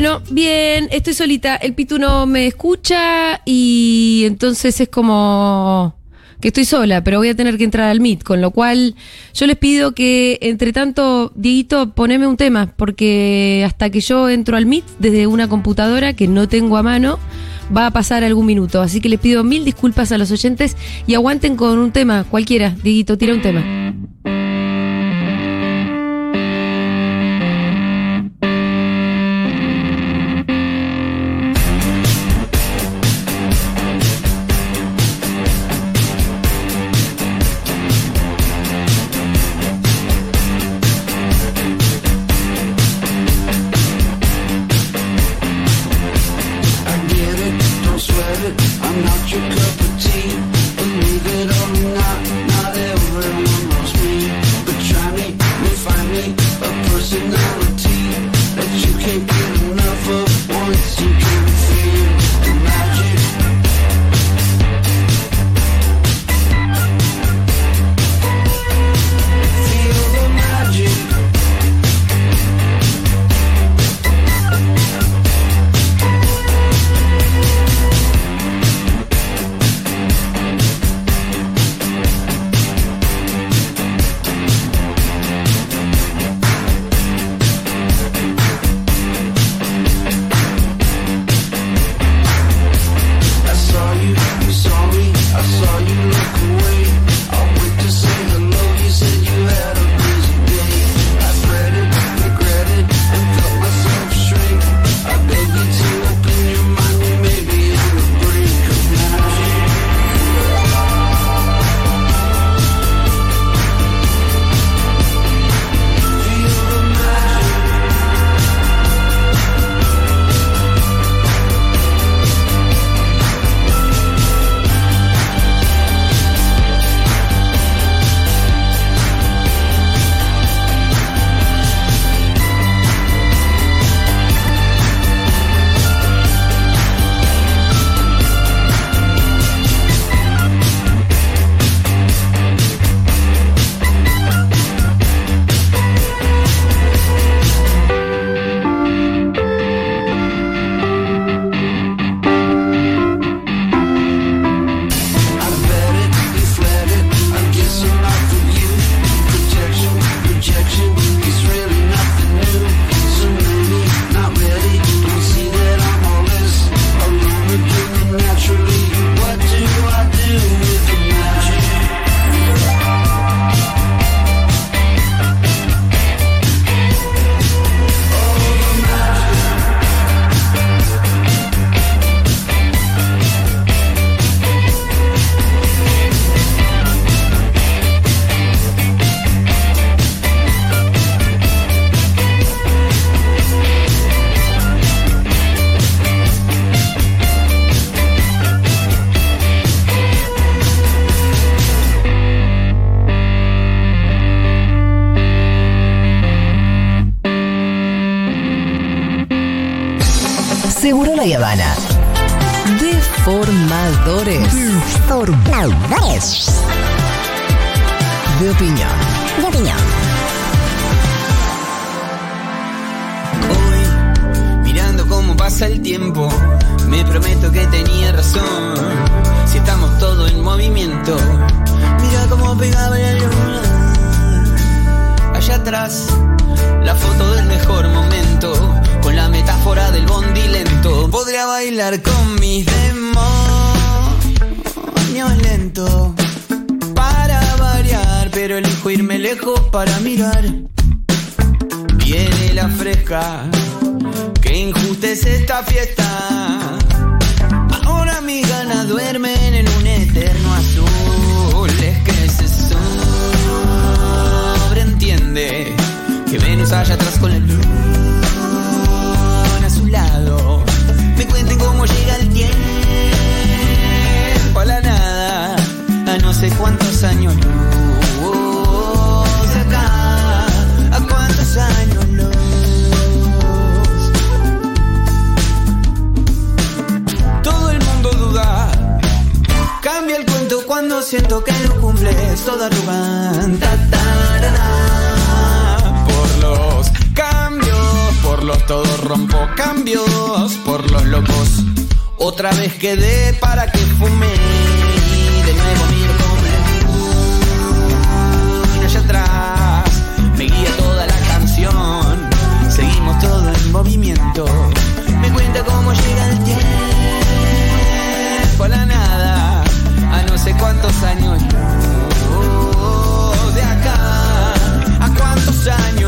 Bueno, bien, estoy solita. El Pitu no me escucha y entonces es como que estoy sola, pero voy a tener que entrar al Meet, con lo cual yo les pido que, entre tanto, Dieguito, poneme un tema, porque hasta que yo entro al Meet desde una computadora que no tengo a mano, va a pasar algún minuto. Así que les pido mil disculpas a los oyentes y aguanten con un tema, cualquiera. Dieguito, tira un tema. El tiempo, me prometo que tenía razón. Si estamos todos en movimiento, mira cómo pegaba la luna. Allá atrás, la foto del mejor momento, con la metáfora del bondi lento. Podría bailar con mis demonios lento. Para variar, pero elijo irme lejos para mirar. Viene la fresca, que injusta es esta fiesta. Ahora mis ganas duermen en un eterno azul. Es que se sobreentiende que Venus allá atrás con la luna a su lado. Me cuenten cómo llega el tiempo a la nada, a no sé cuántos años luz acá, a cuántos años siento que lo cumples toda arrogante. Por los cambios, por los todos rompo. Cambio cambios por los locos. Otra vez quedé para que fume y de nuevo miro como allá atrás. Me guía toda la canción, seguimos todo en movimiento. Me cuenta cómo llega el tiempo a la nada, no sé cuántos años luz de acá, a cuántos años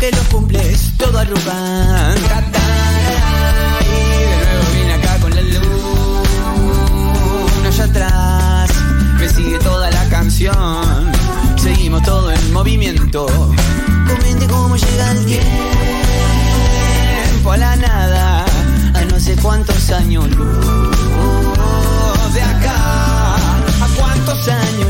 que los cumples todo arrugan. Y de nuevo viene acá con la luna allá atrás. Me sigue toda la canción. Seguimos todo en movimiento. Comente cómo llega el tiempo a la nada. A no sé cuántos años luz de acá. A cuántos años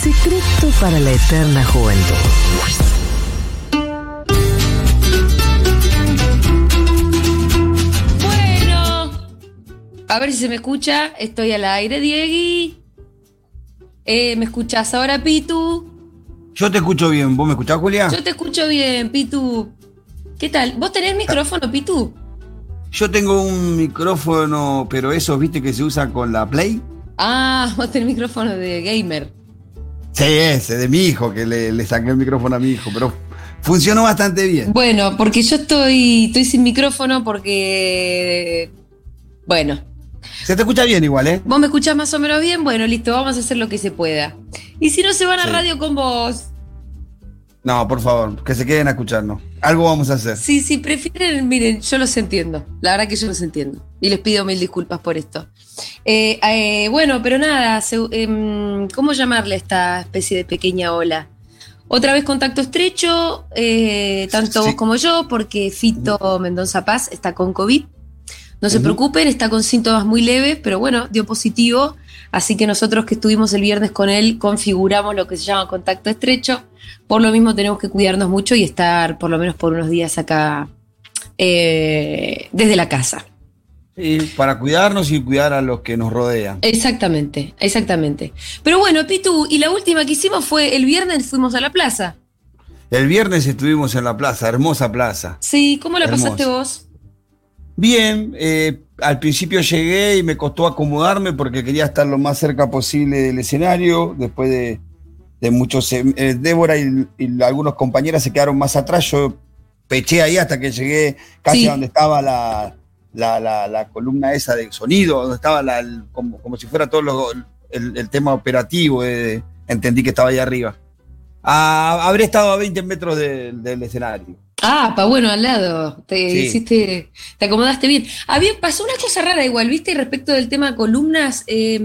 secreto para la eterna juventud. Bueno, a ver si se me escucha. Estoy al aire, Diegui. Eh, ¿Me escuchás ahora, Pitu? Yo te escucho bien. ¿Vos me escuchás, Julia? Yo te escucho bien, Pitu. ¿Qué tal? ¿Vos tenés micrófono, Pitu? Yo tengo un micrófono, pero esos, viste, que se usa con la Play. Ah, vos tenés micrófono de gamer. Sí, ese, de mi hijo, que le, le saqué el micrófono a mi hijo, pero funcionó bastante bien. Bueno, porque yo estoy, estoy sin micrófono porque. Bueno, Se te escucha bien igual, ¿eh? vos me escuchás más o menos bien. Bueno, listo, vamos a hacer lo que se pueda. Y si no, se van a Sí. radio con vos. No, por favor, que se queden a escucharnos. Algo vamos a hacer. Sí, sí, prefieren, miren, yo los entiendo. La verdad que yo los entiendo. Y les pido mil disculpas por esto. Eh, eh, bueno, pero nada, se- em, ¿cómo llamarle a esta especie de pequeña ola? Otra vez contacto estrecho, eh, tanto Sí. vos como yo, porque Fito Mendoza Paz está con COVID. No se preocupen, está con síntomas muy leves, pero bueno, dio positivo. Así que nosotros que estuvimos el viernes con él configuramos lo que se llama contacto estrecho. Por lo mismo tenemos que cuidarnos mucho y estar por lo menos por unos días acá eh, desde la casa. Sí, para cuidarnos y cuidar a los que nos rodean. Exactamente, exactamente. Pero bueno, Pitu, y la última que hicimos fue el viernes fuimos a la plaza. El viernes estuvimos en la plaza, hermosa plaza. Sí, ¿cómo la pasaste vos? Bien, eh, al principio llegué y me costó acomodarme porque quería estar lo más cerca posible del escenario. Después de, de muchos. eh, eh, Débora y, y algunos compañeros se quedaron más atrás. Yo peché ahí hasta que llegué casi Sí. a donde estaba la, la, la- la columna esa de sonido, donde estaba la- el- como, como si fuera todo lo- el, el tema operativo. eh, entendí que estaba ahí arriba. Ah, habré estado a 20 metros del escenario. Ah, pa bueno, al lado. Te Sí. hiciste, te acomodaste bien. Había, pasó una cosa rara igual, ¿viste? Respecto del tema columnas, eh,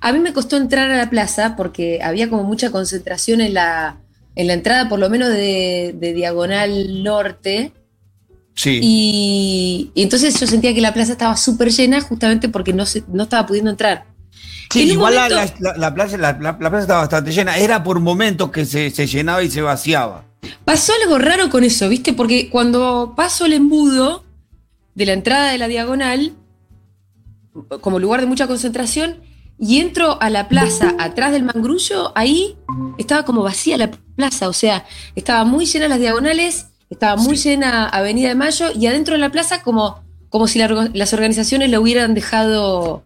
a mí me costó entrar a la plaza porque había como mucha concentración en la, en la entrada, por lo menos de, de Diagonal Norte. Sí. Y, y entonces yo sentía que la plaza estaba súper llena justamente porque no, se, no estaba pudiendo entrar. Sí, igual la, momento- la- la plaza, la, la- la plaza estaba bastante llena. Era por momentos que se, se llenaba y se vaciaba. Pasó algo raro con eso, ¿viste? Porque cuando paso el embudo de la entrada de la diagonal, como lugar de mucha concentración, y entro a la plaza atrás del mangrullo, ahí estaba como vacía la plaza, o sea, estaba muy llena las diagonales, estaba muy llena Avenida de Mayo, y adentro de la plaza como, como si la las organizaciones la hubieran dejado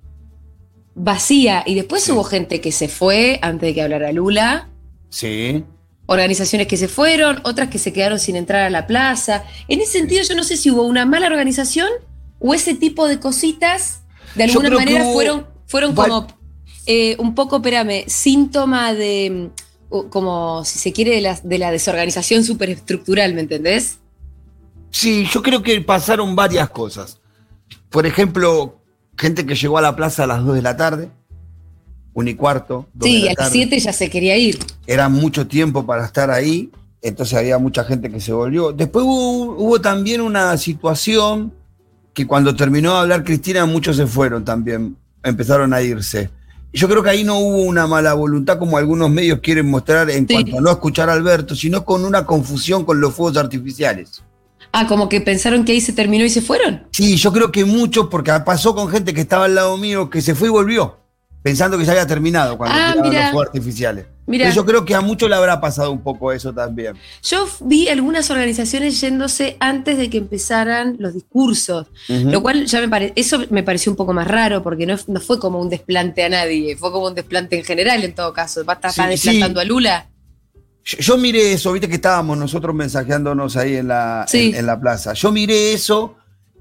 vacía. Y después hubo gente que se fue antes de que hablara Lula, Sí. Organizaciones que se fueron, otras que se quedaron sin entrar a la plaza. En ese sentido, yo no sé si hubo una mala organización o ese tipo de cositas, de alguna manera, fueron, fueron como eh, un poco, espérame, síntoma de, como si se quiere, de la, de la desorganización superestructural, ¿me entendés? Sí, yo creo que pasaron varias cosas. Por ejemplo, gente que llegó a la plaza a las 2 de la tarde, un y cuarto, 2 de Sí, a las tarde. 7 ya se quería ir. Era mucho tiempo para estar ahí, entonces había mucha gente que se volvió. Después hubo, hubo también una situación que cuando terminó de hablar Cristina, muchos se fueron también, empezaron a irse. Yo creo que ahí no hubo una mala voluntad como algunos medios quieren mostrar en Sí. cuanto a no escuchar a Alberto, sino con una confusión con los fuegos artificiales. Ah, como que pensaron que ahí se terminó y se fueron. Sí, yo creo que muchos, porque pasó con gente que estaba al lado mío, que se fue y volvió, pensando que ya había terminado cuando Ah, tiraban los fuegos artificiales. Entonces yo creo que a muchos le habrá pasado un poco eso también. Yo vi algunas organizaciones yéndose antes de que empezaran los discursos, lo cual ya me pare- eso me pareció un poco más raro porque no, no fue como un desplante a nadie, fue como un desplante en general en todo caso. ¿Va a estar Sí, desplantando sí. a Lula? Yo, yo miré eso, viste que estábamos nosotros mensajeándonos ahí en la, Sí. en, en la plaza. Yo miré eso,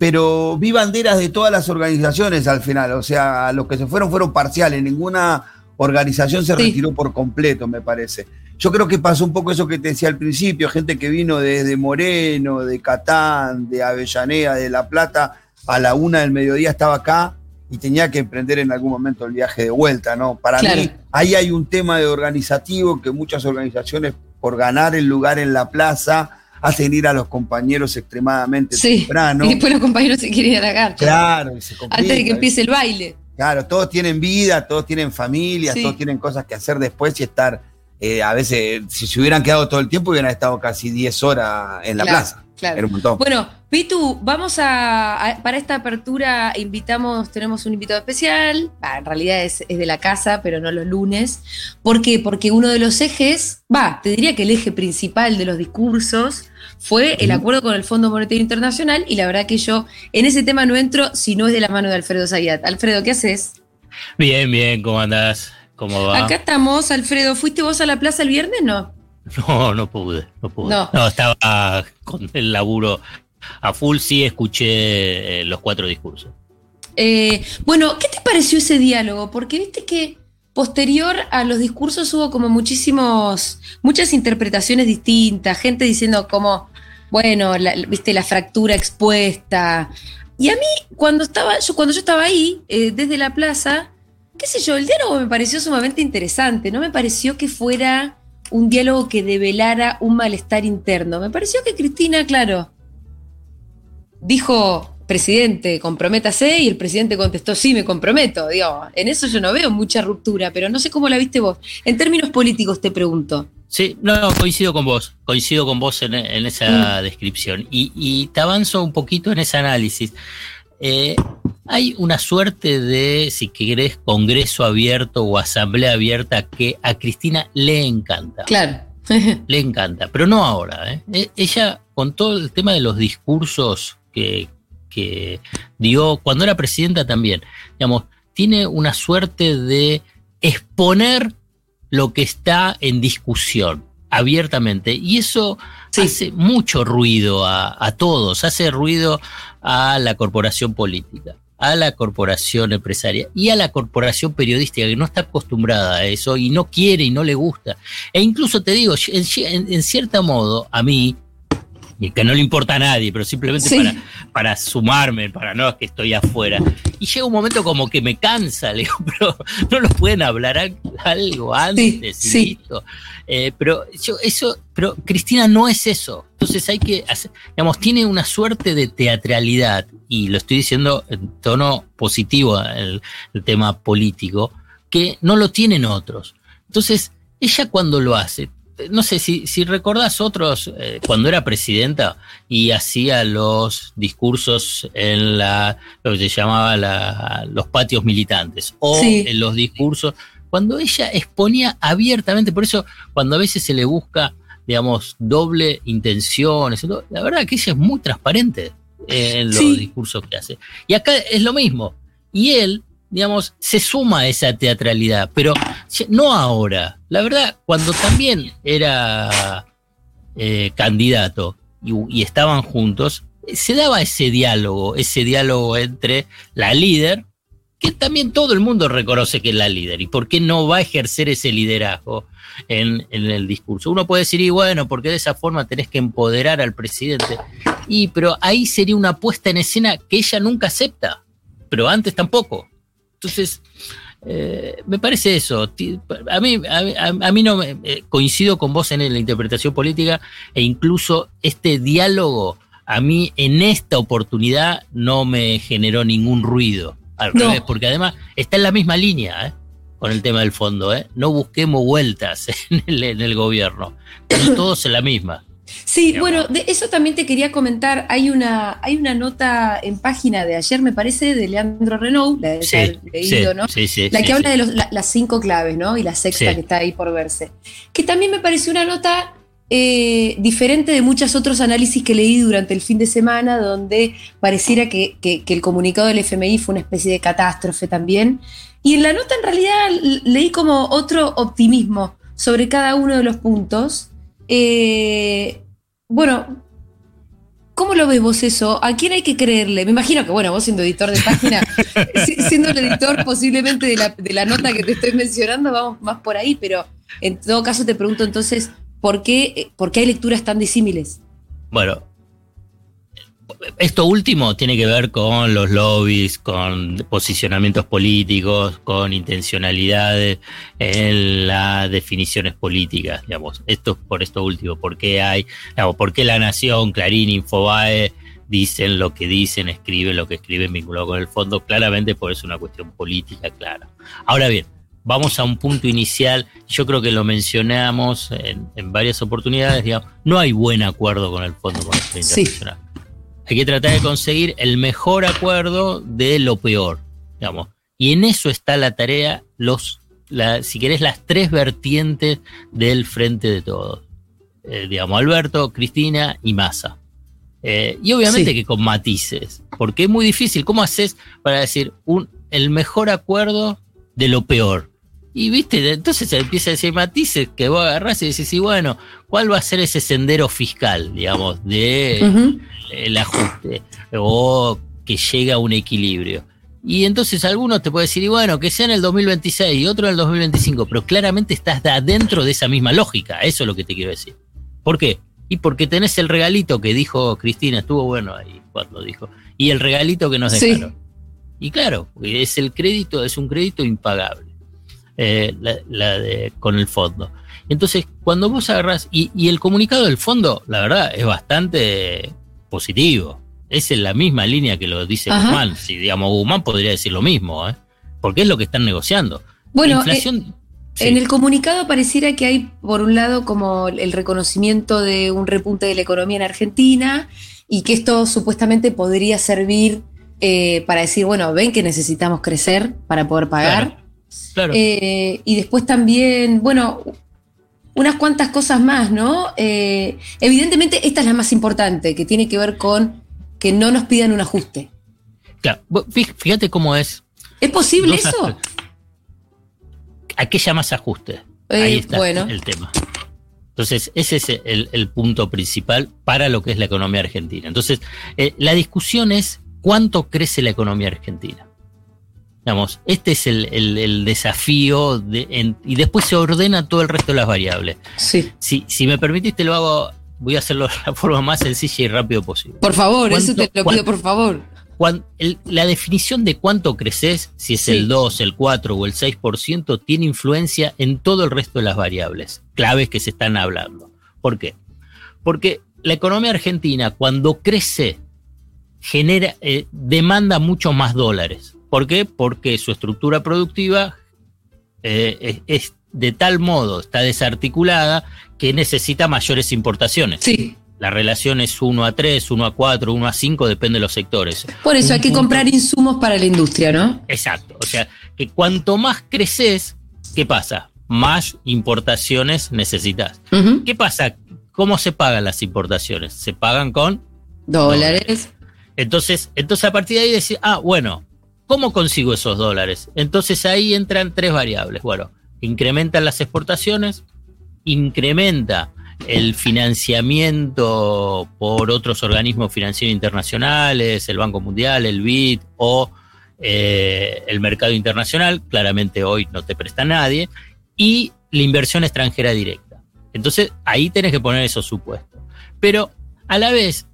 pero vi banderas de todas las organizaciones al final. O sea, los que se fueron fueron parciales. Ninguna organización se Sí. retiró por completo, me parece. Yo creo que pasó un poco eso que te decía al principio, gente que vino desde Moreno, de Catán, de Avellaneda, de La Plata, a la una del mediodía estaba acá y tenía que emprender en algún momento el viaje de vuelta, ¿no? Para Claro. mí, ahí hay un tema de organizativo que muchas organizaciones, por ganar el lugar en la plaza, hacen ir a los compañeros extremadamente Sí. temprano. Y después los compañeros se quieren ir a la cancha. Claro, y se Antes de que empiece el baile. Claro, todos tienen vida, todos tienen familias, Sí. todos tienen cosas que hacer después y estar, eh, a veces, si se hubieran quedado todo el tiempo, hubieran estado casi 10 horas en la Claro, plaza. Claro. Era un montón. Bueno, Pitu, vamos a, a- para esta apertura invitamos, tenemos un invitado especial, Ah, en realidad es, es de la casa, pero no los lunes. ¿Por qué? Porque uno de los ejes, va, te diría que el eje principal de los discursos fue el acuerdo con el Fondo Monetario Internacional y la verdad que yo en ese tema no entro si no es de la mano de Alfredo Zayat. Alfredo, ¿qué haces? Bien, bien, ¿cómo andás? ¿Cómo va? Acá estamos, Alfredo. ¿Fuiste vos a la plaza el viernes? No. No, no pude, no pude. No. estaba con el laburo a full, sí escuché eh, los cuatro discursos. Eh, bueno, ¿qué te pareció ese diálogo? Porque viste que posterior a los discursos hubo como muchísimos, muchas interpretaciones distintas, gente diciendo como, bueno, la- viste la fractura expuesta. Y a mí, cuando estaba, yo, cuando yo estaba ahí, eh, desde la plaza, qué sé yo, el diálogo me pareció sumamente interesante. No me pareció que fuera un diálogo que develara un malestar interno. Me pareció que Cristina, claro, dijo, presidente, comprométase, y el presidente contestó, sí, me comprometo. Digo, en eso yo no veo mucha ruptura, pero no sé cómo la viste vos. En términos políticos te pregunto. Sí, no, coincido con vos, coincido con vos en, en esa descripción. Y, y te avanzo un poquito en ese análisis. Eh, hay una suerte de, si querés, congreso abierto o asamblea abierta que a Cristina le encanta. Claro. Le encanta, pero no ahora. ¿eh? E- Ella, con todo el tema de los discursos que, que dio cuando era presidenta también, digamos, tiene una suerte de exponer lo que está en discusión abiertamente. Y eso Sí. hace mucho ruido a, a todos, hace ruido a la corporación política, a la corporación empresaria y a la corporación periodística que no está acostumbrada a eso y no quiere y no le gusta. E incluso te digo, en, en- cierto modo, a mí, y que no le importa a nadie, pero simplemente Sí. para, para sumarme, para no es que estoy afuera. Y llega un momento como que me cansa, le digo, pero no lo pueden hablar al- algo antes y sí. Eh, pero yo eso, pero Cristina no es eso. Entonces hay que hacer, digamos, tiene una suerte de teatralidad, y lo estoy diciendo en tono positivo el, el tema político, que no lo tienen otros. Entonces, ella cuando lo hace, no sé si, si recordás otros, eh, cuando era presidenta y hacía los discursos en la, lo que se llamaba la- los patios militantes, o Sí. en los discursos, cuando ella exponía abiertamente, por eso cuando a veces se le busca, digamos, doble todo, la verdad que ella es muy transparente en los Sí. discursos que hace. Y acá es lo mismo. Y él digamos, se suma a esa teatralidad, pero no ahora. La verdad, cuando también era eh, candidato y, y estaban juntos, se daba ese diálogo, ese diálogo entre la líder, que también todo el mundo reconoce que es la líder, y por qué no va a ejercer ese liderazgo en, en el discurso. Uno puede decir, y bueno, porque de esa forma tenés que empoderar al presidente. Y, pero ahí sería una puesta en escena que ella nunca acepta, pero antes tampoco. Entonces, eh, me parece eso. A mí, a, a- mí no me, eh, coincido con vos en la interpretación política e incluso este diálogo a mí en esta oportunidad no me generó ningún ruido. Al No. revés, porque además está en la misma línea ¿eh? con el tema del fondo. ¿eh? No busquemos vueltas en el, en el gobierno. Estamos todos en la misma. Sí, bueno, de eso también te quería comentar. Hay una, hay una nota en página de ayer, me parece, de Leandro Renault, la de Sí, haber leído, sí, ¿no? sí, sí, La que habla de los- la- las cinco claves, ¿no? Y la sexta que está ahí por verse. Que también me pareció una nota eh, diferente de muchos otros análisis que leí durante el fin de semana, donde pareciera que, que- que el comunicado del FMI fue una especie de catástrofe también. Y en la nota en realidad leí como otro optimismo sobre cada uno de los puntos. Eh, bueno, ¿Cómo lo ves vos eso? ¿A quién hay que creerle? Me imagino que, bueno, vos siendo editor de página, si- siendo el editor posiblemente de la, de la nota que te estoy mencionando, vamos más por ahí, pero en todo caso te pregunto entonces, ¿por qué, eh, por qué hay lecturas tan disímiles? Bueno, esto último tiene que ver con los lobbies, con posicionamientos políticos, con intencionalidades en las definiciones políticas, digamos. Esto es por esto último, ¿por qué hay, digamos, por qué la Nación, Clarín, Infobae dicen lo que dicen, escriben lo que escriben vinculado con el fondo? Claramente por eso es una cuestión política clara. Ahora bien, vamos a un punto inicial, yo creo que lo mencionamos en, en varias oportunidades, digamos, no hay buen acuerdo con el Fondo Monetario Sí. Hay que tratar de conseguir el mejor acuerdo de lo peor, digamos. Y en eso está la tarea, los, la- si querés, las tres vertientes del frente de todos. Eh, digamos, Alberto, Cristina y Massa. Eh, y obviamente Sí. que con matices, porque es muy difícil. ¿Cómo haces para decir un, el mejor acuerdo de lo peor? Y viste, entonces se empieza a decir matices que vos agarrás y decís, y bueno, ¿cuál va a ser ese sendero fiscal, digamos, de el ajuste o que llegue a un equilibrio? Y entonces algunos te pueden decir, y bueno, que sea en el 2026 y otro en el 2025, pero claramente estás de adentro de esa misma lógica, eso es lo que te quiero decir. ¿Por qué? Y porque tenés el regalito que dijo Cristina, estuvo bueno ahí cuando dijo, y el regalito que nos Sí. dejaron. Y claro, es el crédito, es un crédito impagable, eh, la, la de, con el fondo. Entonces, cuando vos agarrás, y, y el comunicado del fondo, la verdad, es bastante positivo. Es en la misma línea que lo dice Ajá. Guzmán. Si digamos, Guzmán podría decir lo mismo, ¿eh? porque es lo que están negociando. Bueno, La inflación, sí. En el comunicado pareciera que hay, por un lado, como el reconocimiento de un repunte de la economía en Argentina y que esto supuestamente podría servir eh, para decir, bueno, ven que necesitamos crecer para poder pagar. Claro. Eh, y después también, bueno, unas cuantas cosas más, ¿no? Eh, evidentemente esta es la más importante, que tiene que ver con que no nos pidan un ajuste. Claro, Fíjate cómo es. ¿Es posible Dos eso? aspectos. ¿A qué llamas ajuste? Eh, Ahí está bueno. el tema. Entonces, ese es el, el punto principal para lo que es la economía argentina. Entonces, eh, la discusión es cuánto crece la economía argentina. Digamos, este es el, el- el desafío de- en- y después se ordena todo el resto de las variables. Sí. Si, si me permitiste, lo hago, voy a hacerlo de la forma más sencilla y rápido posible. Por favor, ¿Cuánto- eso te lo pido, por favor. El- la definición de cuánto creces, si es Sí. el 2, el 4 o el 6%, tiene influencia en todo el resto de las variables claves que se están hablando. ¿Por qué? Porque la economía argentina, cuando crece, genera, eh, demanda mucho más dólares. ¿Por qué? Porque su estructura productiva eh, es, es de tal modo, está desarticulada, que necesita mayores importaciones. Sí. La relación es 1 a 3, 1 a 4, 1 a 5, depende de los sectores. Por eso Un hay que punto- comprar insumos para la industria, ¿no? Exacto. O sea, que cuanto más creces, ¿qué pasa? Más importaciones necesitas. ¿Qué pasa? ¿Cómo se pagan las importaciones? Se pagan con. Dólares. Entonces, entonces a partir de ahí decir, ah, bueno, ¿cómo consigo esos dólares? Entonces ahí entran tres variables. Bueno, incrementan las exportaciones, incrementa el financiamiento por otros organismos financieros internacionales, el Banco Mundial, el BID o eh, el mercado internacional, claramente hoy no te presta nadie, y la inversión extranjera directa. Entonces ahí tenés que poner esos supuestos. Pero a la vez,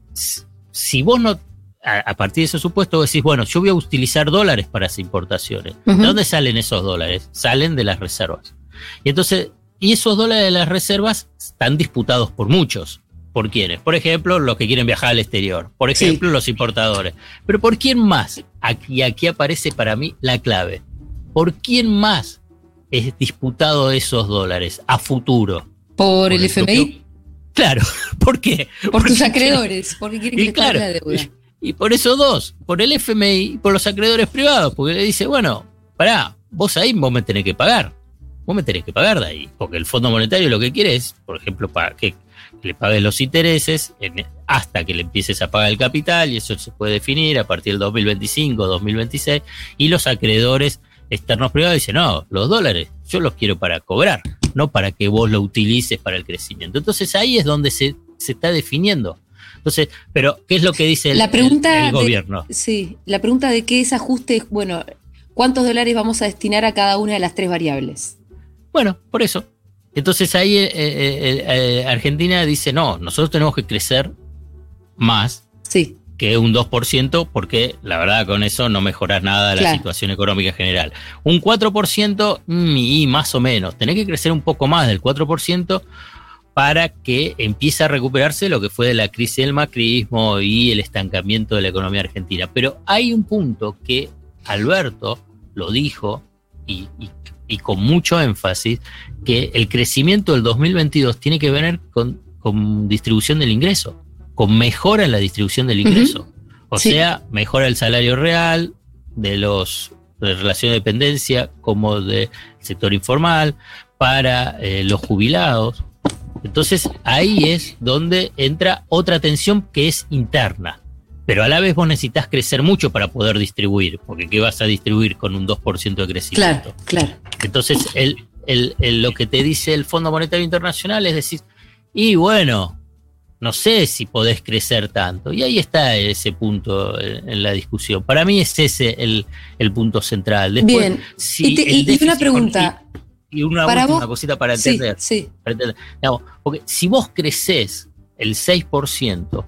si vos no, a, partir de esos supuestos, vos decís, bueno, yo voy a utilizar dólares para esas importaciones. ¿De dónde salen esos dólares? Salen de las reservas. Y entonces, y esos dólares de las reservas están disputados por muchos. ¿Por quiénes? Por ejemplo, los que quieren viajar al exterior. Por Sí. ejemplo, los importadores. Pero ¿por quién más? Aquí, aquí aparece para mí la clave. ¿Por quién más es disputado esos dólares a futuro? Por el Por el FMI, Claro, ¿por qué? por tus Porque- acreedores, porque quieren que claro, la deuda. Y por eso dos, por el FMI y por los acreedores privados, porque le dice, bueno, pará, vos ahí vos me tenés que pagar. Vos me tenés que pagar de ahí, porque el Fondo Monetario lo que quiere es, por ejemplo, para que le pagues los intereses hasta que le empieces a pagar el capital, y eso se puede definir a partir del 2025, 2026, y los acreedores externos privados dicen, no, los dólares yo los quiero para cobrar, no para que vos lo utilices para el crecimiento. Entonces ahí es donde se, se está definiendo. Entonces, pero ¿qué es lo que dice el, La pregunta el- el de- gobierno? Sí, la pregunta de qué es ajuste es, bueno, ¿cuántos dólares vamos a destinar a cada una de las tres variables? Bueno, por eso. Entonces ahí eh, eh, eh, Argentina dice, no, nosotros tenemos que crecer más Sí, que un 2%, porque la verdad con eso no mejoras nada la situación económica general. Un 4% mm, y más o menos. Tenés que crecer un poco más del 4% para que empiece a recuperarse lo que fue de la crisis del macrismo y el estancamiento de la economía argentina. Pero hay un punto que Alberto lo dijo y, y- y con mucho énfasis, que el crecimiento del 2022 tiene que ver con, con distribución del ingreso, con mejora en la distribución del ingreso. O Sí. sea, mejora el salario real de los de relación de dependencia como del sector informal para eh, los jubilados. Entonces ahí es donde entra otra tensión que es interna. Pero a la vez vos necesitas crecer mucho para poder distribuir, porque ¿qué vas a distribuir con un 2% de crecimiento? claro, claro. Entonces, el, el- el- lo que te dice el Fondo Monetario Internacional es decir, y bueno, no sé si podés crecer tanto. Y ahí está ese punto en, en la discusión. Para mí es ese el, el punto central. Después, Bien. si y, te- y- y una pregunta. Y una para última vos- cosita para entender. sí. para entender. Digamos, porque si vos creces el 6%,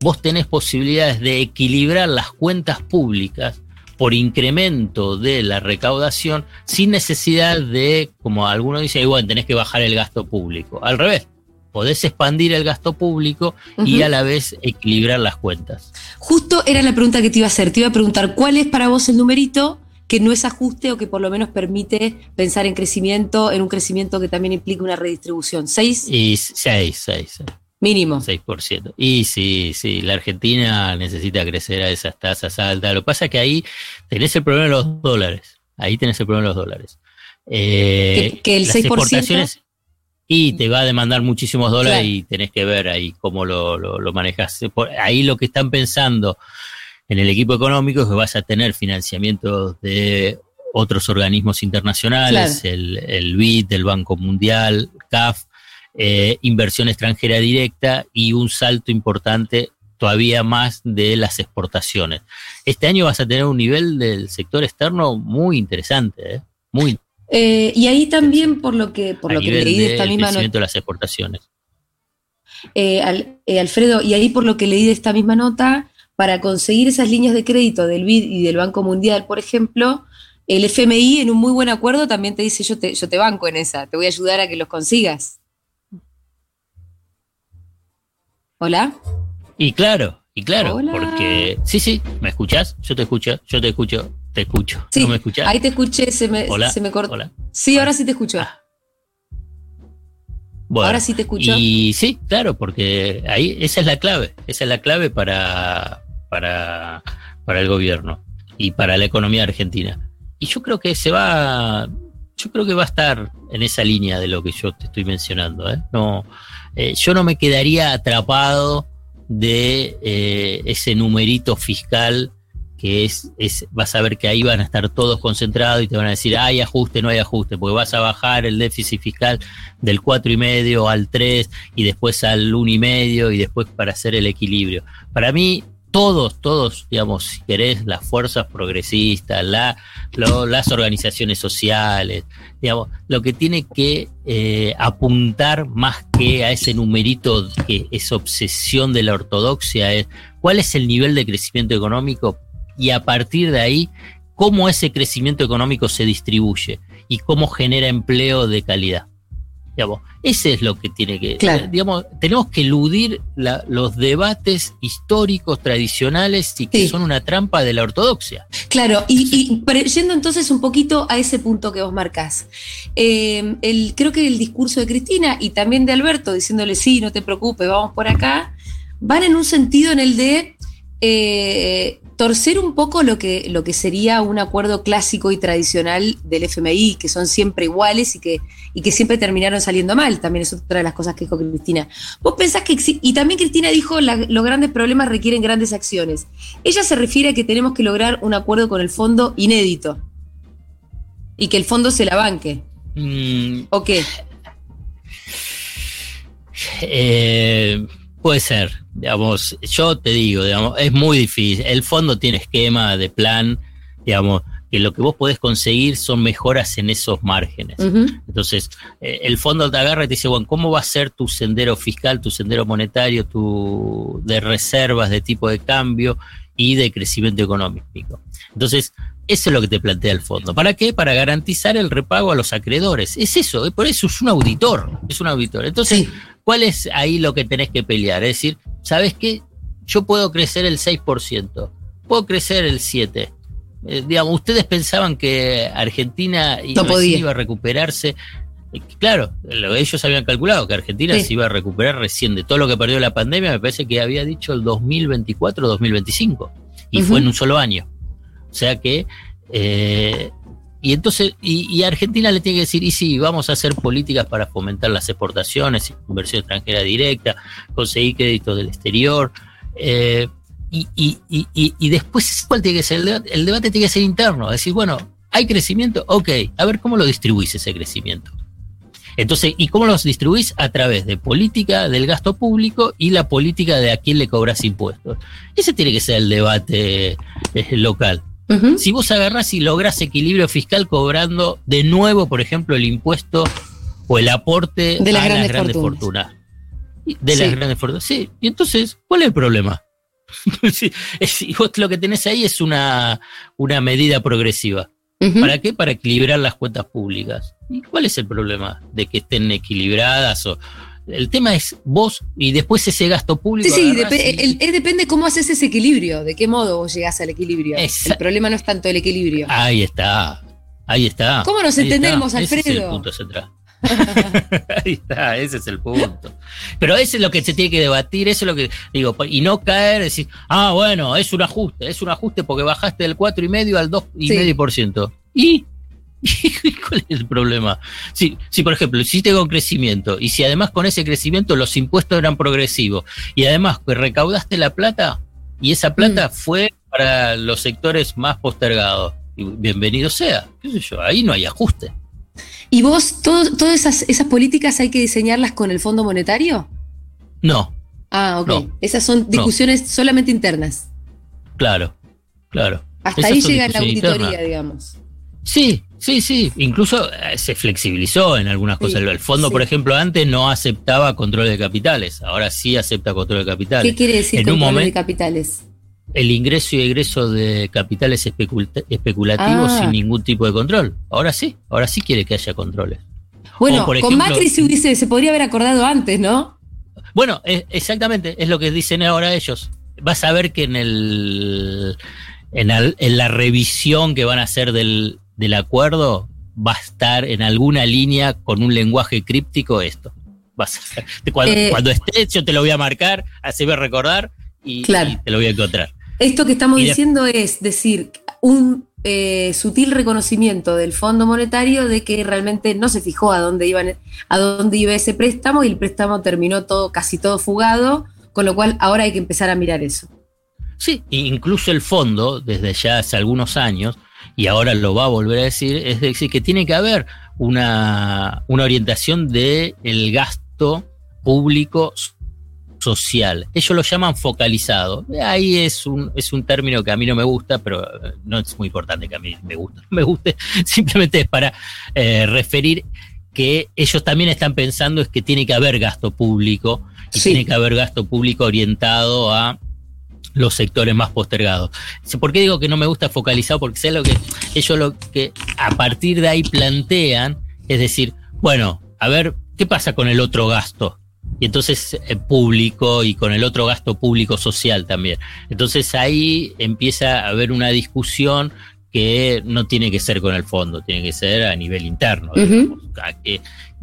vos tenés posibilidades de equilibrar las cuentas públicas por incremento de la recaudación sin necesidad de, como algunos dicen, "Y bueno, tenés que bajar el gasto público. Al revés, podés expandir el gasto público y a la vez equilibrar las cuentas. Justo era la pregunta que te iba a hacer. Te iba a preguntar cuál es para vos el numerito que no es ajuste o que por lo menos permite pensar en crecimiento, en un crecimiento que también implica una redistribución. ¿Seis Y 6, 6, mínimo? 6%. Y sí, sí, la Argentina necesita crecer a esas tasas altas. Lo que pasa es que ahí tenés el problema de los dólares. Ahí tenés el problema de los dólares. Eh, Que- que el las 6%. exportaciones- Y te va a demandar muchísimos dólares Claro. y tenés que ver ahí cómo lo, lo, lo manejas. Por- Ahí lo que están pensando en el equipo económico es que vas a tener financiamiento de otros organismos internacionales, el, el BID, el Banco Mundial, CAF, eh, inversión extranjera directa y un salto importante todavía más de las exportaciones. Este año vas a tener un nivel del sector externo muy interesante, ¿eh? muy Eh, y ahí también, por lo que, por a lo que leí de esta misma nota, de las exportaciones. eh, Al- Alfredo, y ahí por lo que leí de esta misma nota, para conseguir esas líneas de crédito del BID y del Banco Mundial, por ejemplo, el FMI en un muy buen acuerdo también te dice yo te, yo te banco en esa, te voy a ayudar a que los consigas. ¿Hola? Y claro, y claro, Hola. porque sí, sí, ¿me escuchás? Yo te escucho, yo te escucho, te escucho. Sí, ¿No me escuchás? ahí te escuché, se me, Hola, se me cortó. hola. Sí, ahora sí te escucho. Ah, Bueno, ahora sí te escucho. Y sí, claro, porque ahí esa es la clave, esa es la clave para, para, para el gobierno y para la economía argentina. Y yo creo que se va, yo creo que va a estar en esa línea de lo que yo te estoy mencionando. ¿eh? No, eh, yo no me quedaría atrapado de eh, ese numerito fiscal que es, es, vas a ver que ahí van a estar todos concentrados y te van a decir, hay ajuste, no hay ajuste, porque vas a bajar el déficit fiscal del cuatro y medio al 3 y después al uno y medio y después para hacer el equilibrio. Para mí, todos, todos, digamos, si querés, las fuerzas progresistas, las organizaciones sociales, digamos, lo que tiene que eh, apuntar más que a ese numerito que es obsesión de la ortodoxia es cuál es el nivel de crecimiento económico y a partir de ahí cómo ese crecimiento económico se distribuye y cómo genera empleo de calidad. Digamos, ese es lo que tiene que, Claro. digamos, tenemos que eludir la- los debates históricos tradicionales y que Sí. son una trampa de la ortodoxia. Claro, y, y pero yendo entonces un poquito a ese punto que vos marcás. Eh, el, creo que el discurso de Cristina y también de Alberto diciéndole, sí, no te preocupes, vamos por acá, van en un sentido en el de eh, torcer un poco lo que, lo que sería un acuerdo clásico y tradicional del FMI, que son siempre iguales y que, y que siempre terminaron saliendo mal. También es otra de las cosas que dijo Cristina. Vos pensás que, y también Cristina dijo, la- los grandes problemas requieren grandes acciones. Ella se refiere a que tenemos que lograr un acuerdo con el fondo inédito. Y que el fondo se la banque. Mm, ¿O qué? Eh, puede ser, digamos, yo te digo, digamos, es muy difícil. El fondo tiene esquema de plan, digamos, que lo que vos podés conseguir son mejoras en esos márgenes. Entonces, eh, el fondo te agarra y te dice, bueno, ¿cómo va a ser tu sendero fiscal, tu sendero monetario, tu de reservas de tipo de cambio y de crecimiento económico? Entonces, eso es lo que te plantea el fondo. ¿Para qué? Para garantizar el repago a los acreedores. Es eso, eh, por eso es un auditor, es un auditor. Entonces, Sí. ¿cuál es ahí lo que tenés que pelear? Es decir, ¿sabes qué? Yo puedo crecer el 6%, puedo crecer el 7%. Eh, digamos, ustedes pensaban que Argentina i- No podía. iba a recuperarse. Eh, Claro, lo- ellos habían calculado que Argentina Sí. se iba a recuperar recién de todo lo que perdió la pandemia, me parece que había dicho el 2024 2025. Y Ujú. fue en un solo año. O sea que. eh, y entonces, y, y Argentina le tiene que decir, y sí, vamos a hacer políticas para fomentar las exportaciones, inversión extranjera directa, conseguir créditos del exterior. eh, y, y- y- después, ¿cuál tiene que ser el debate? El debate tiene que ser interno. Decir, bueno, ¿hay crecimiento? Ok, a ver cómo lo distribuís ese crecimiento. Entonces, ¿y cómo los distribuís? A través de política del gasto público y la política de a quién le cobras impuestos. Ese tiene que ser el debate eh, local. Si vos agarrás y lográs equilibrio fiscal cobrando de nuevo, por ejemplo, el impuesto o el aporte De las a grandes las grandes fortunas. De las grandes fortunas. Sí, y entonces, ¿cuál es el problema? Es- y vos lo que tenés ahí es una, una medida progresiva. ¿Para qué? Para equilibrar las cuentas públicas. ¿Y cuál es el problema de que estén equilibradas? O, el tema es vos y después ese gasto público. Sí, sí, y- el- el- depende cómo haces ese equilibrio, de qué modo vos llegás al equilibrio. El problema no es tanto el equilibrio. Ahí está. Ahí está. ¿Cómo nos Ahí está. entendemos, Ese es el Alfredo? punto central. Ahí está, ese es el punto. Pero eso es lo que se tiene que debatir, eso es lo que digo, y no caer, decir, ah, bueno, es un ajuste, es un ajuste porque bajaste del cuatro y medio al dos y Sí. medio por ciento. ¿Y? ¿Y cuál es el problema? Si, si, por ejemplo, hiciste con crecimiento y si además con ese crecimiento los impuestos eran progresivos y además recaudaste la plata y esa plata fue para los sectores más postergados, bienvenido sea, qué sé yo, ahí no hay ajuste. ¿Y vos, todo- todas esas, esas políticas hay que diseñarlas con el Fondo Monetario? No, Ah, ok. No. Esas son discusiones solamente internas. claro, claro. Hasta Esas ahí llega la auditoría, digamos. Sí, sí, sí. Incluso eh, se flexibilizó en algunas Sí, cosas. El fondo, sí. por ejemplo, antes no aceptaba control de capitales. Ahora sí acepta control de capitales. ¿Qué quiere decir En un control de momento- capitales? El ingreso y egreso de capitales especul- especulativos Ah. sin ningún tipo de control. Ahora sí, ahora sí quiere que haya controles. Bueno, por con Macri se, hubiese, se podría haber acordado antes, ¿no? Bueno, es- exactamente, es lo que dicen ahora ellos. Vas a ver que en el en, al- en la revisión que van a hacer del, del acuerdo va a estar en alguna línea con un lenguaje críptico esto. Vas a ver. Cuando, Eh. cuando esté, yo te lo voy a marcar, así voy a recordar y, Claro. y te lo voy a encontrar. Esto que estamos de- diciendo es decir, un eh, sutil reconocimiento del Fondo Monetario de que realmente no se fijó a dónde iban, a dónde iba ese préstamo y el préstamo terminó todo, casi todo fugado, con lo cual ahora hay que empezar a mirar eso. Sí, incluso el fondo, desde ya hace algunos años, y ahora lo va a volver a decir, es decir, que tiene que haber una, una orientación del el gasto público social. Ellos lo llaman focalizado. Ahí es un, es un término que a mí no me gusta, pero eh, no es muy importante que a mí me guste. Me guste, simplemente es para eh, referir que ellos también están pensando es que tiene que haber gasto público y Sí. tiene que haber gasto público orientado a los sectores más postergados. ¿Por qué digo que no me gusta focalizado? Porque sé lo que ellos lo que a partir de ahí plantean, es decir, bueno, a ver, ¿qué pasa con el otro gasto? Y entonces eh, público y con el otro gasto público social también. Entonces ahí empieza a haber una discusión que no tiene que ser con el fondo, tiene que ser a nivel interno. Digamos,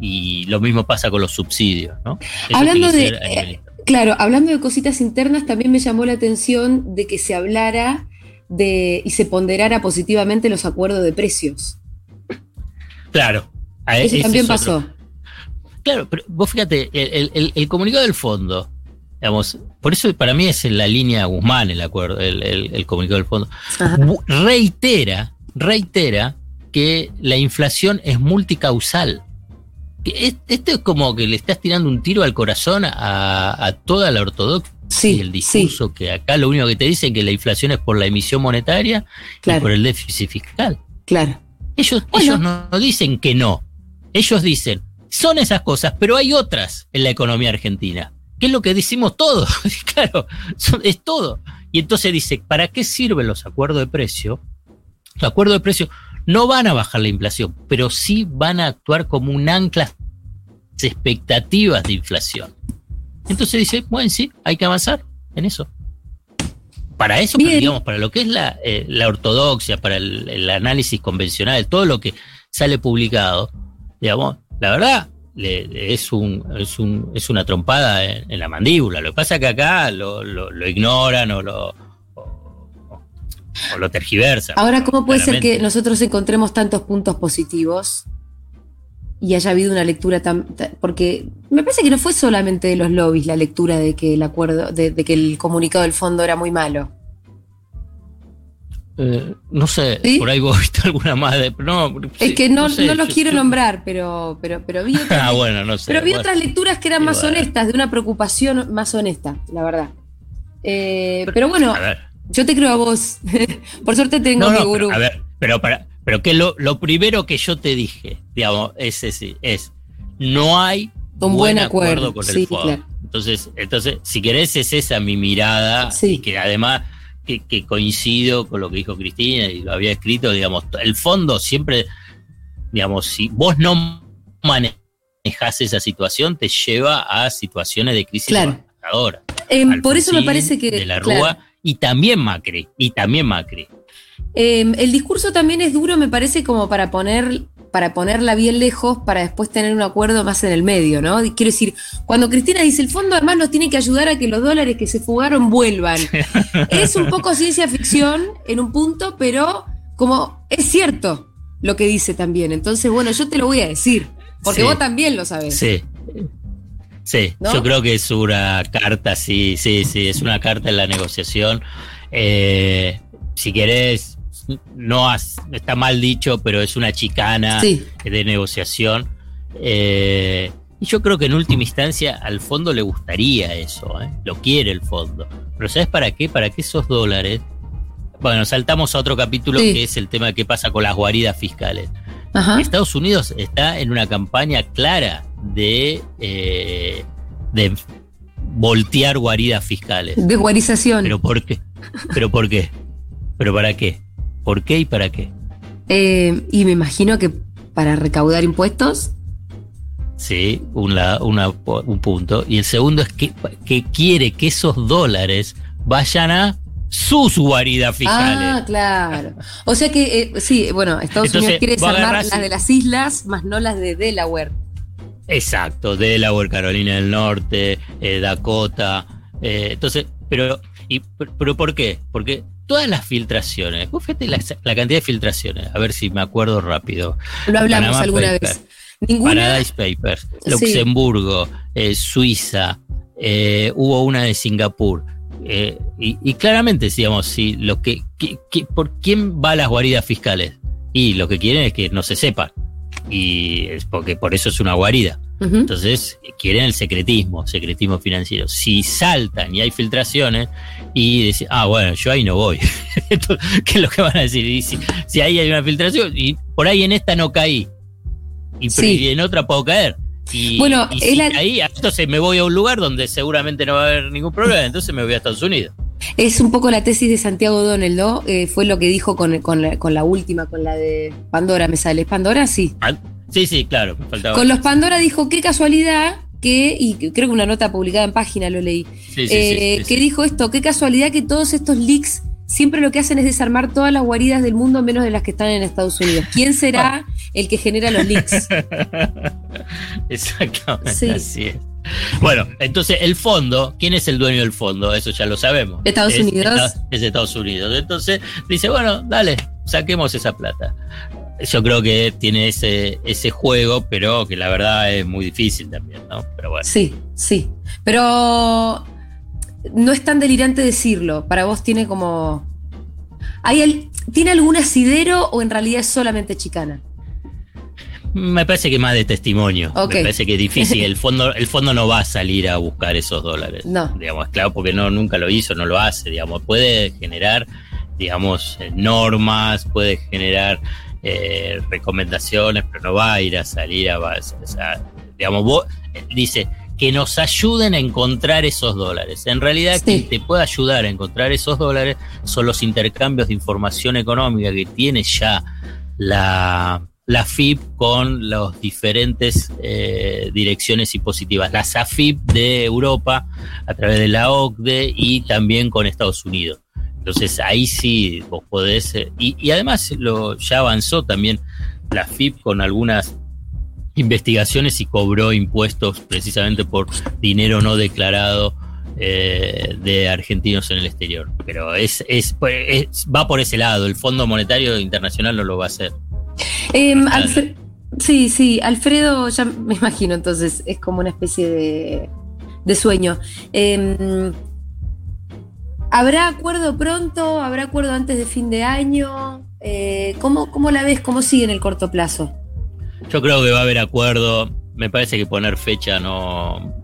y lo mismo pasa con los subsidios, ¿no? Eso Hablando de- Claro, hablando de cositas internas, también me llamó la atención de que se hablara de y se ponderara positivamente los acuerdos de precios. Claro. a- Eso también es otro. pasó. Claro, pero vos fíjate, el, el- el- el comunicado del fondo, digamos, por eso para mí es en la línea Guzmán el acuerdo, el, el- el comunicado del fondo, Ajá. reitera, reitera que la inflación es multicausal. Es- esto es como que le estás tirando un tiro al corazón a, a toda la ortodoxia Sí, y el discurso que acá lo único que te dicen que la inflación es por la emisión monetaria y por el déficit fiscal. Claro. Ellos, Bueno. ellos no, no dicen que no. Ellos dicen, son esas cosas, pero hay otras en la economía argentina. Que es lo que decimos todos. claro, son- es todo. Y entonces dice, ¿para qué sirven los acuerdos de precio? Los acuerdos de precio no van a bajar la inflación, pero sí van a actuar como un ancla las expectativas de inflación. Entonces dice, bueno, sí, hay que avanzar en eso. Para eso, pero digamos, para lo que es la, eh, la ortodoxia, para el, el análisis convencional, todo lo que sale publicado, digamos, la verdad, le- es, un, es, un, es una trompada en, en la mandíbula. Lo que pasa es que acá lo, lo- lo ignoran o lo, o lo tergiversan. Ahora, ¿cómo puede ser que nosotros encontremos tantos puntos positivos y haya habido una lectura tan... ta- Porque me parece que no fue solamente de los lobbies la lectura de que el acuerdo, de, de que el comunicado del fondo era muy malo. Eh, no sé, ¿Sí? por ahí vos viste alguna más de. No, Es sí, que no, sé, no los yo- quiero yo- nombrar, pero, pero, pero vi otras, Ah, bueno, no sé. pero vi bueno. otras lecturas que eran más honestas, de una preocupación más honesta, la verdad. Eh, pero bueno, A ver. Yo te creo a vos. Por suerte tengo No, mi no, gurú. pero, a ver, pero para, pero que lo, lo primero que yo te dije, digamos, es ese, es no hay Un buen acuerdo, con sí, el claro. Entonces, entonces, si querés, es esa mi mirada, Sí. y que además que, que coincido con lo que dijo Cristina y lo había escrito, digamos, el fondo siempre, digamos, si vos no manejas esa situación, te lleva a situaciones de crisis Claro. Em, por eso me parece que. De la claro. Y también Macri, y también Macri. Eh, el discurso también es duro, me parece, como para poner para ponerla bien lejos, para después tener un acuerdo más en el medio, ¿no? Quiero decir, cuando Cristina dice el fondo además nos tiene que ayudar a que los dólares que se fugaron vuelvan. es un poco ciencia ficción en un punto, pero como es cierto lo que dice también. Entonces, bueno, yo te lo voy a decir, porque Sí. vos también lo sabés. Sí. Sí, ¿No? yo creo que es una carta, sí, sí, sí, es una carta en la negociación. Eh, si querés, no has- está mal dicho, pero es una chicana Sí. de negociación. Eh, y yo creo que en última instancia al fondo le gustaría eso, ¿eh? lo quiere el fondo. Pero ¿sabes para qué? Para que esos dólares... Bueno, saltamos a otro capítulo Sí. que es el tema de qué pasa con las guaridas fiscales. Ajá. Estados Unidos está en una campaña clara de, eh, de voltear guaridas fiscales. Desguarización. ¿Pero por qué? ¿Pero por qué? ¿Pero para qué? ¿Por qué y para qué? Eh, y me imagino que para recaudar impuestos. Sí, un, la- una- un punto. Y el segundo es que, que quiere que esos dólares vayan a sus guaridas fiscales. Ah, claro. O sea que, eh, sí, bueno, Estados Entonces, Unidos quiere desarmar las de las islas, más no las de Delaware. Exacto, Delaware, Carolina del Norte, eh, Dakota. eh, entonces, pero, y, pero ¿por qué? Porque todas las filtraciones, vos fíjate la, la cantidad de filtraciones, a ver si me acuerdo rápido. Lo hablamos Panama alguna Papers, vez. Ninguna. Paradise Papers, Sí. Luxemburgo, eh, Suiza, hubo una de Singapur. y, y claramente, digamos, si lo que, que- que- ¿por quién va a las guaridas fiscales? Y lo que quieren es que no se sepa. Y es porque por eso es una guarida. Entonces, quieren el secretismo, secretismo financiero. Si saltan y hay filtraciones y dicen, ah, bueno, yo ahí no voy. ¿Qué es lo que van a decir? Y si, si ahí hay una filtración y por ahí en esta no caí y, pero- Sí. y en otra puedo caer. Y, Bueno, y si la- caí, entonces me voy a un lugar donde seguramente no va a haber ningún problema, entonces me voy a Estados Unidos. Es un poco la tesis de Santiago Donel, ¿no? Eh, fue lo que dijo con, con la, con la última, con la de Pandora, ¿me sale? ¿Pandora? Sí. Ah, Sí, sí, claro, faltaba. Con los Pandora dijo, qué casualidad que, y creo que una nota publicada en página lo leí, Sí, sí, sí, eh, sí, que dijo esto, qué casualidad que todos estos leaks siempre lo que hacen es desarmar todas las guaridas del mundo menos de las que están en Estados Unidos. ¿Quién será el que genera los leaks? Exactamente, Sí. así es. Bueno, entonces el fondo, ¿quién es el dueño del fondo? Eso ya lo sabemos. Estados Es Unidos. Es Estados Unidos. Entonces dice, bueno, dale, saquemos esa plata. Yo creo que tiene ese, ese juego, pero que la verdad es muy difícil también, ¿no? Pero bueno. Sí, sí. Pero no es tan delirante decirlo. Para vos tiene como. ¿Hay al- ¿Tiene algún asidero o en realidad es solamente chicana? Me parece que más de testimonio. Me parece que es difícil. El fondo, el fondo no va a salir a buscar esos dólares. No. Digamos, claro, porque no, nunca lo hizo, no lo hace. Digamos, puede generar, digamos, eh, normas, puede generar eh, recomendaciones, pero no va a ir a salir a base. O sea, digamos, vos, dice que nos ayuden a encontrar esos dólares. En realidad, Sí. quien te puede ayudar a encontrar esos dólares son los intercambios de información económica que tiene ya la, la FIP con las diferentes eh, direcciones impositivas. Las AFIP de Europa a través de la OCDE y también con Estados Unidos. Entonces ahí sí vos podés... eh, y, además lo, ya avanzó también la FIP con algunas investigaciones y cobró impuestos precisamente por dinero no declarado eh, de argentinos en el exterior. Pero es, es, es- va por ese lado. El Fondo Monetario Internacional no lo va a hacer. Em, sí, sí, Alfredo, ya me imagino, entonces es como una especie de, de sueño. Em, ¿Habrá acuerdo pronto? ¿Habrá acuerdo antes de fin de año? Eh, ¿cómo, ¿Cómo la ves? ¿Cómo sigue en el corto plazo? Yo creo que va a haber acuerdo. Me parece que poner fecha no.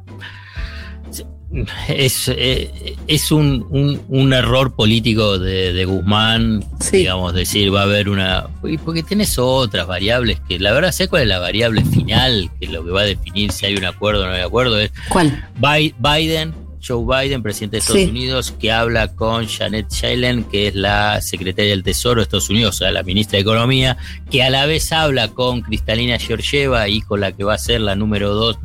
Es, eh, es un, un- un error político de, de Guzmán, Sí. digamos, decir va a haber una. Porque tenés otras variables que la verdad sé cuál es la variable final, que lo que va a definir si hay un acuerdo o no hay acuerdo, es ¿Cuál? Bi- Biden, Joe Biden, presidente de Estados Sí. Unidos, que habla con Janet Yellen, que es la secretaria del Tesoro de Estados Unidos, o sea, la ministra de Economía, que a la vez habla con Cristalina Georgieva con la que va a ser la número dos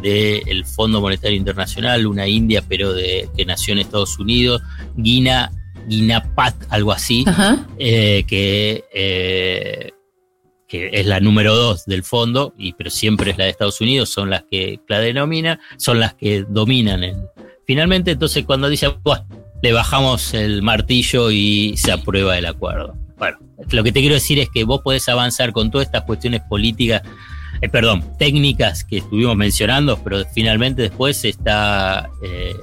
del Fondo Monetario Internacional, una india, pero de, que nació en Estados Unidos, Gina, Guinapat, algo así eh, que, eh, que es la número dos del fondo, y, pero siempre es la de Estados Unidos, son las que la denominan, son las que dominan. el- finalmente, entonces cuando dice, "Buah, le bajamos el martillo y se aprueba el acuerdo. Bueno, lo que te quiero decir es que vos podés avanzar con todas estas cuestiones políticas, eh, perdón, técnicas que estuvimos mencionando, pero finalmente después está eh,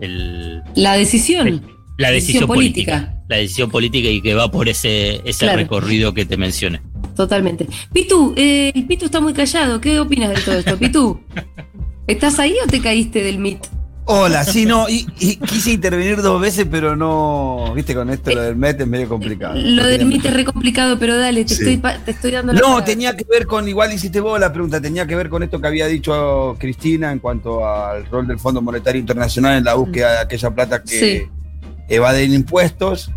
el, La decisión. la decisión, Decisión política. política. La decisión política y que va por ese, ese Claro. recorrido que te mencioné. Totalmente. Pitu, eh, el Pitu está muy callado. ¿Qué opinas de todo esto? Pitu, ¿estás ahí o te caíste del MIT? Hola, sí, no, y, y quise intervenir dos veces, pero no, viste, con esto lo del MET es medio complicado. Lo No del MIT es re complicado, pero dale, te, Sí. estoy, te estoy dando la No, palabra. tenía que ver con, igual hiciste vos la pregunta, tenía que ver con esto que había dicho Cristina en cuanto al rol del Fondo Monetario Internacional en la búsqueda de aquella plata que Sí. evaden impuestos,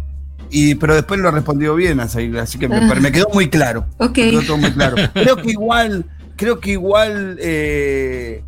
y, pero después lo respondió bien, así, así que me, Ah. me quedó muy claro. Ok. Me quedó todo muy claro. Creo que igual, creo que igual eh,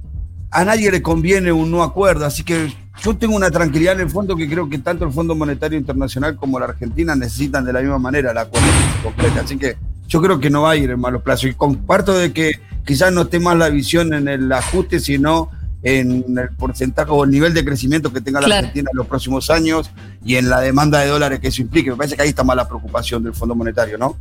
a nadie le conviene un no acuerdo, así que yo tengo una tranquilidad en el fondo que creo que tanto el Fondo Monetario Internacional como la Argentina necesitan de la misma manera el acuerdo complete. Así que yo creo que no va a ir en malos plazos. Y comparto de que quizás no esté más la visión en el ajuste, sino en el porcentaje o el nivel de crecimiento que tenga la Claro. Argentina en los próximos años y en la demanda de dólares que eso implique. Me parece que ahí está más la preocupación del Fondo Monetario, ¿no?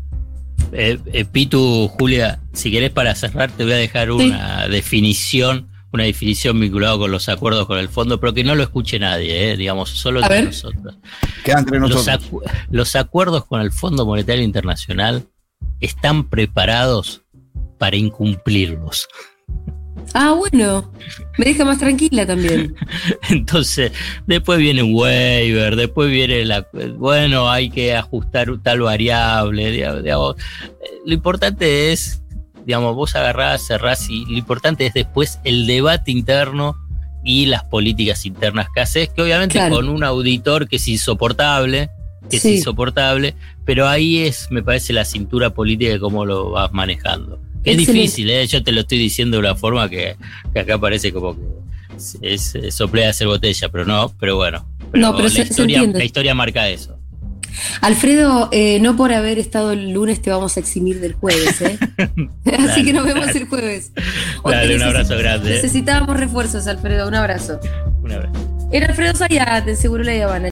Eh, eh, Pitu, Julia, si querés para cerrar, te voy a dejar una definición una definición vinculada con los acuerdos con el fondo, pero que no lo escuche nadie, ¿eh? digamos, solo entre nosotros. Los, acu- los acuerdos con el Fondo Monetario Internacional están preparados para incumplirlos. Ah, bueno. Me deja más tranquila también. Entonces, después viene un waiver, después viene la. Bueno, hay que ajustar tal variable. diga- digamos. Eh, lo importante es, digamos, vos agarrás, cerrás y lo importante es después el debate interno y las políticas internas que haces, que obviamente Claro. con un auditor que es insoportable, que Sí. es insoportable, pero ahí es, me parece, la cintura política de cómo lo vas manejando. Que es difícil, ¿eh? yo te lo estoy diciendo de una forma que, que acá parece como que es, es soplea hacer botella, pero no, pero bueno. No, pero la, se- historia, la historia marca eso. Alfredo, eh, no por haber estado el lunes te vamos a eximir del jueves, ¿eh? Así que nos vemos el jueves. Hoy Dale, un abrazo grande. ¿eh? Necesitábamos refuerzos, Alfredo. Un abrazo. Una vez. Era Alfredo Zayat, en Seguro La Habana.